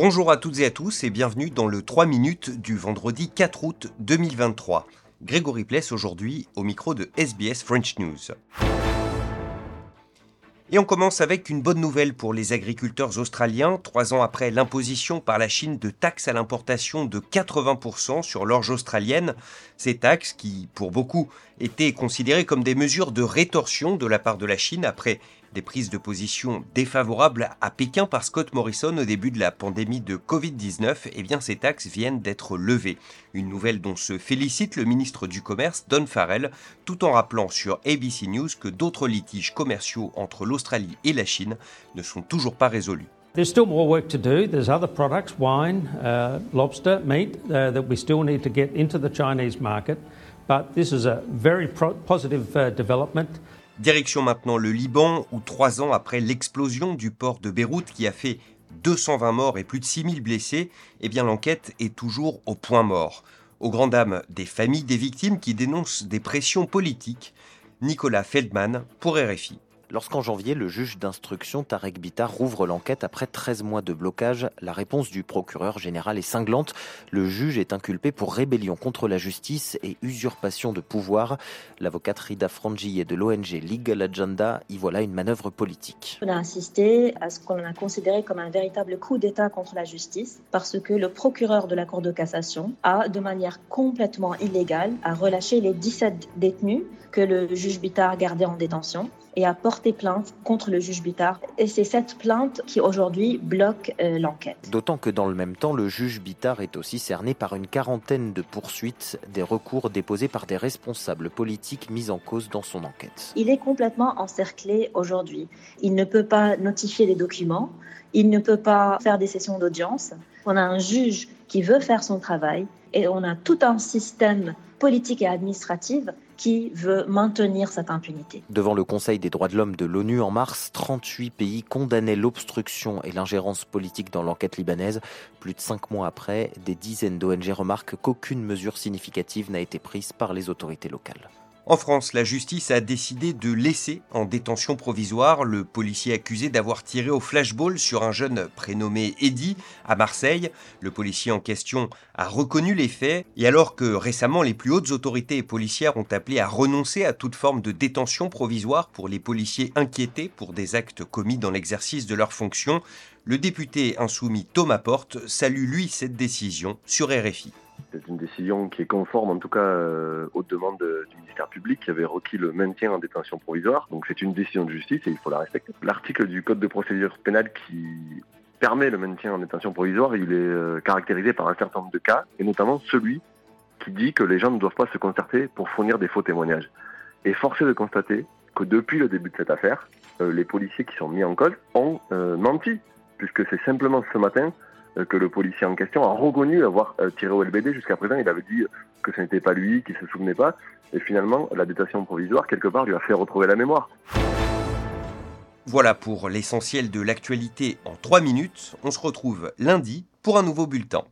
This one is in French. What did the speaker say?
Bonjour à toutes et à tous et bienvenue dans le 3 minutes du vendredi 4 août 2023. Grégory Pless aujourd'hui au micro de SBS French News. Et on commence avec une bonne nouvelle pour les agriculteurs australiens. Trois ans après l'imposition par la Chine de taxes à l'importation de 80% sur l'orge australienne, ces taxes qui, pour beaucoup, étaient considérées comme des mesures de rétorsion de la part de la Chine après des prises de position défavorables à Pékin par Scott Morrison au début de la pandémie de Covid-19, eh bien ces taxes viennent d'être levées. Une nouvelle dont se félicite le ministre du Commerce, Don Farrell, tout en rappelant sur ABC News que d'autres litiges commerciaux entre l'Australie et la Chine ne sont toujours pas résolus. There's still more work to do. There's other products, wine, uh, lobster, meat, uh, that we still need to get into the Chinese market. But this is a very positive uh, development. Direction maintenant le Liban, où trois ans après l'explosion du port de Beyrouth qui a fait 220 morts et plus de 6000 blessés, eh l'enquête est toujours au point mort. Aux grandes dames des familles des victimes qui dénoncent des pressions politiques, Nicolas Feldman pour RFI. Lorsqu'en janvier, le juge d'instruction Tarek Bitar rouvre l'enquête après 13 mois de blocage, la réponse du procureur général est cinglante. Le juge est inculpé pour rébellion contre la justice et usurpation de pouvoir. L'avocate Rida Frangier de l'ONG Legal Agenda y voilà une manœuvre politique. On a insisté à ce qu'on a considéré comme un véritable coup d'État contre la justice parce que le procureur de la Cour de cassation a, de manière complètement illégale, a relâché les 17 détenus que le juge Bitar gardait en détention et a porté plainte contre le juge Bittard. Et c'est cette plainte qui aujourd'hui bloque euh, l'enquête. D'autant que dans le même temps, le juge Bittard est aussi cerné par une quarantaine de poursuites, des recours déposés par des responsables politiques mis en cause dans son enquête. Il est complètement encerclé aujourd'hui. Il ne peut pas notifier les documents, il ne peut pas faire des sessions d'audience. On a un juge qui veut faire son travail et on a tout un système politique et administratif qui veut maintenir cette impunité. Devant le Conseil des droits de l'homme de l'ONU en mars, 38 pays condamnaient l'obstruction et l'ingérence politique dans l'enquête libanaise. Plus de cinq mois après, des dizaines d'ONG remarquent qu'aucune mesure significative n'a été prise par les autorités locales. En France, la justice a décidé de laisser en détention provisoire le policier accusé d'avoir tiré au flashball sur un jeune prénommé Eddy à Marseille. Le policier en question a reconnu les faits et alors que récemment les plus hautes autorités policières ont appelé à renoncer à toute forme de détention provisoire pour les policiers inquiétés pour des actes commis dans l'exercice de leurs fonctions, le député insoumis Thomas Porte salue lui cette décision sur RFI. C'est une décision qui est conforme en tout cas euh, aux demandes du ministère public qui avait requis le maintien en détention provisoire. Donc c'est une décision de justice et il faut la respecter. L'article du Code de procédure pénale qui permet le maintien en détention provisoire, il est euh, caractérisé par un certain nombre de cas, et notamment celui qui dit que les gens ne doivent pas se concerter pour fournir des faux témoignages. Et forcé de constater que depuis le début de cette affaire, euh, les policiers qui sont mis en cause ont menti, puisque c'est simplement ce matin que le policier en question a reconnu avoir euh, tiré au LBD. Jusqu'à présent, il avait dit que ce n'était pas lui, qu'il ne se souvenait pas. Et finalement, la détention provisoire, quelque part, lui a fait retrouver la mémoire. Voilà pour l'essentiel de l'actualité en 3 minutes. On se retrouve lundi pour un nouveau bulletin.